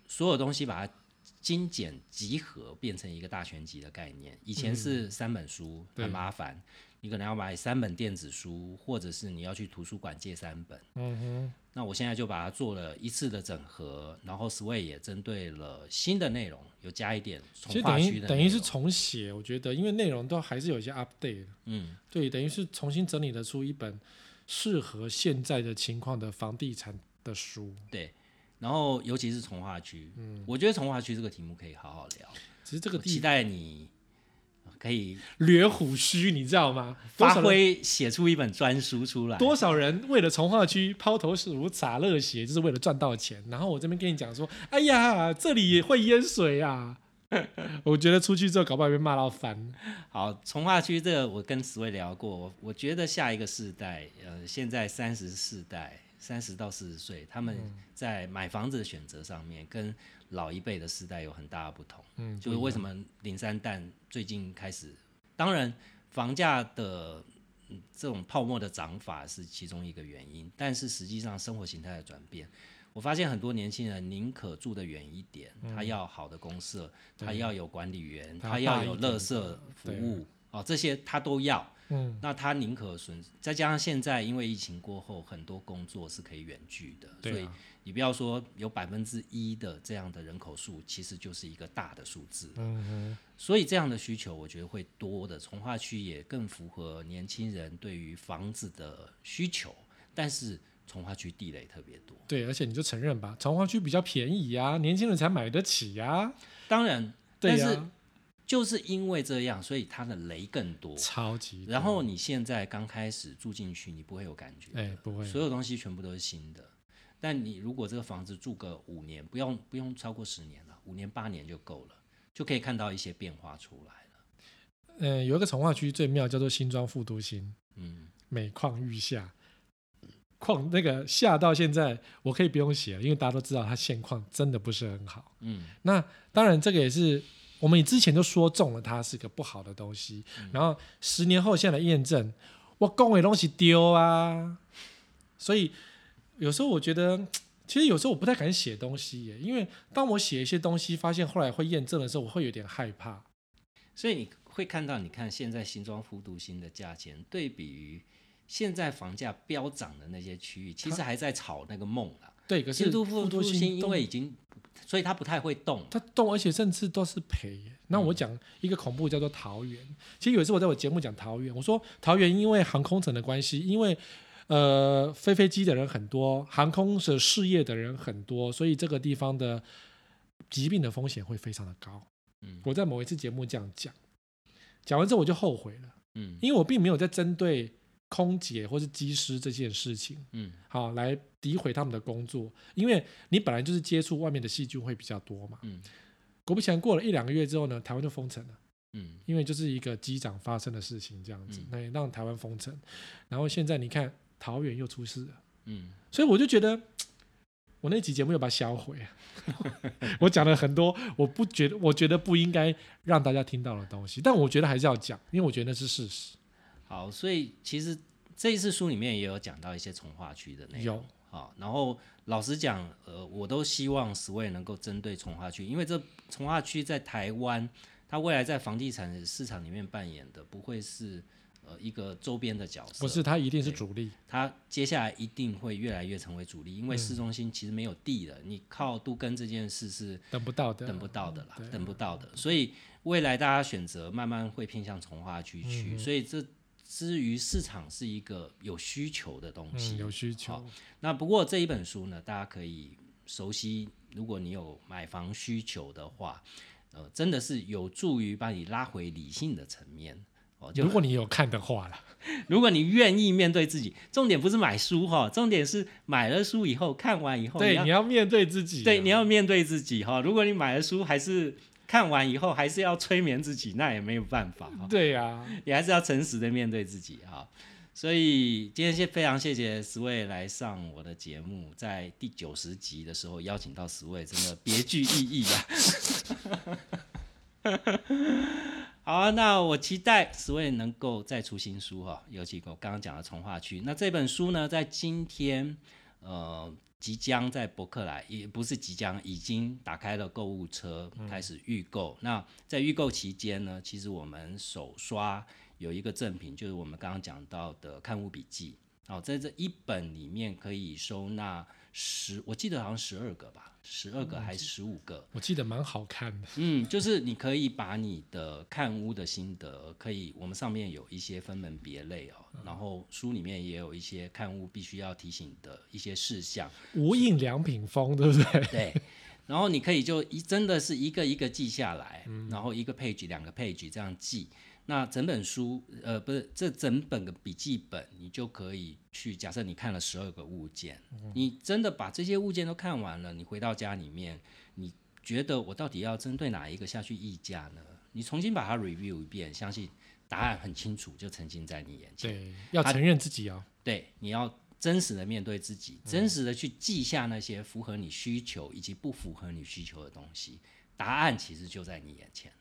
所有东西把它精简集合变成一个大全集的概念。以前是三本书，对很麻烦，你可能要买三本电子书，或者是你要去图书馆借三本。嗯哼那我现在就把它做了一次的整合，然后 Sway 也针对了新的内容，有加一点从化区的内容于等于是重写，我觉得因为内容都还是有一些 update，嗯，对，等于是重新整理得出一本适合现在的情况的房地产的书。对。然后尤其是从化区，嗯，我觉得从化区这个题目可以好好聊。其实这个我期待你可以略虎须，你知道吗？多发挥写出一本专书出来。多少人为了从化区抛头颅洒热血，就是为了赚到钱。然后我这边跟你讲说，哎呀，这里也会淹水啊！我觉得出去之后，搞不好被骂到翻。好，从化区这个我跟史威聊过，我我觉得下一个世代，呃，现在三十世代，三十到四十岁，他们嗯在买房子的选择上面，跟老一辈的世代有很大的不同。嗯，就是为什么林三蛋最近开始，当然房价的、嗯这种泡沫的涨法是其中一个原因，但是实际上生活形态的转变，我发现很多年轻人宁可住得远一点，他要好的公社，他要有管理员，他他要有大一点垃圾服对。务，哦，这些他都要。嗯，那他宁可损，再加上现在因为疫情过后，很多工作是可以远距的，所以你不要说有百分之一的这样的人口数，其实就是一个大的数字。嗯所以这样的需求，我觉得会多的。从化区也更符合年轻人对于房子的需求，但是从化区地雷特别多。对，而且你就承认吧，从化区比较便宜呀、年轻人才买得起呀、当然，对呀、但是就是因为这样，所以它的雷更多。超级多。然后你现在刚开始住进去，你不会有感觉的，哎，不会，所有东西全部都是新的。但你如果这个房子住个五年，不用不用超过十年了，五年八年就够了，就可以看到一些变化出来了。嗯、有一个从化区最妙，叫做新庄副都心，嗯，每况愈下。况那个下到现在，我可以不用写了，因为大家都知道它现况真的不是很好。嗯，那当然，这个也是我们之前就说中了，它是个不好的东西。然后十年后现在来验证，我讲的东西丢啊。所以有时候我觉得，其实有时候我不太敢写东西耶，因为当我写一些东西，发现后来会验证的时候，我会有点害怕。所以你会看到，你看现在新庄复读新的价钱，对比于现在房价飙涨的那些区域，其实还在炒那个梦啦。对，可是新都复都读新因动为已经，所以它不太会动。它动，而且甚至都是赔。那我讲一个恐怖叫做桃园。其实有一次我在我节目讲桃园，我说桃园因为航空城的关系，因为呃飞飞机的人很多，航空的事业的人很多，所以这个地方的疾病的风险会非常的高。嗯我在某一次节目这样讲，讲完之后我就后悔了，嗯因为我并没有在针对空姐或是机师这件事情。嗯好，来诋毁他们的工作，因为你本来就是接触外面的细菌会比较多嘛。嗯果不其然，过了一两个月之后呢，台湾就封城了，嗯因为就是一个机长发生的事情这样子嗯，那也让台湾封城。然后现在你看桃园又出事了，嗯，所以我就觉得。我那集节目又把它销毁，我讲了很多我不觉得我觉得不应该让大家听到的东西，但我觉得还是要讲，因为我觉得那是事实。好，所以其实这一次书里面也有讲到一些从化区的内容。有好，然后老实讲，呃，我都希望 Sway 能够针对从化区，因为这从化区在台湾，它未来在房地产市场里面扮演的不会是呃一个周边的角色，不是它一定是主力，它接下来一定会越来越成为主力，因为市中心其实没有地了，你靠都根这件事是等不到的，等不到的啦，等不到的。所以未来大家选择慢慢会偏向从化区去，嗯所以这至于市场是一个有需求的东西。嗯，有需求，那不过这一本书呢，大家可以熟悉，如果你有买房需求的话，呃，真的是有助于把你拉回理性的层面。哦，就如果你有看的话啦，如果你愿意面对自己，重点不是买书哈，重点是买了书以后看完以后，对，你你要面对自己啊，对，你要面对自己哈。如果你买了书，还是看完以后还是要催眠自己，那也没有办法哈。对呀、你还是要诚实的面对自己哈。所以今天谢非常谢谢十位来上我的节目，在第九十集的时候邀请到十位，真的别具意义啊。好啊，那我期待十位能够再出新书哈，尤其我刚刚讲的从化区。那这本书呢，在今天呃即将在博客来，也不是即将，已经打开了购物车，开始预购。那在预购期间呢，其实我们首刷有一个赠品，就是我们刚刚讲到的看物笔记。哦，在这一本里面可以收纳十，我记得好像十二个吧，十二个还是十五个？我记得蛮好看的。嗯，就是你可以把你的看屋的心得，可以我们上面有一些分门别类哦，然后书里面也有一些看屋必须要提醒的一些事项，无印良品风，对不对？对。然后你可以就一真的是一个一个记下来，然后一个 page 两个 page 这样记。那整本书，呃，不是这整本的笔记本，你就可以去假设你看了十二个物件，你真的把这些物件都看完了，你回到家里面，你觉得我到底要针对哪一个下去议价呢？你重新把它 review 一遍，相信答案很清楚，就呈现在你眼前。对，要承认自己哦。对，你要真实的面对自己，真实的去记下那些符合你需求以及不符合你需求的东西，答案其实就在你眼前。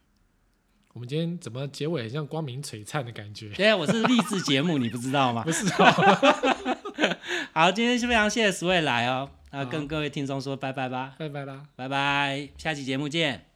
我们今天怎么结尾很像光明璀璨的感觉？对啊，我是励志节目，你不知道吗？不知道。好，今天是非常谢谢十位来哦，那跟各位听众说拜拜吧，拜拜啦，拜拜，下期节目见。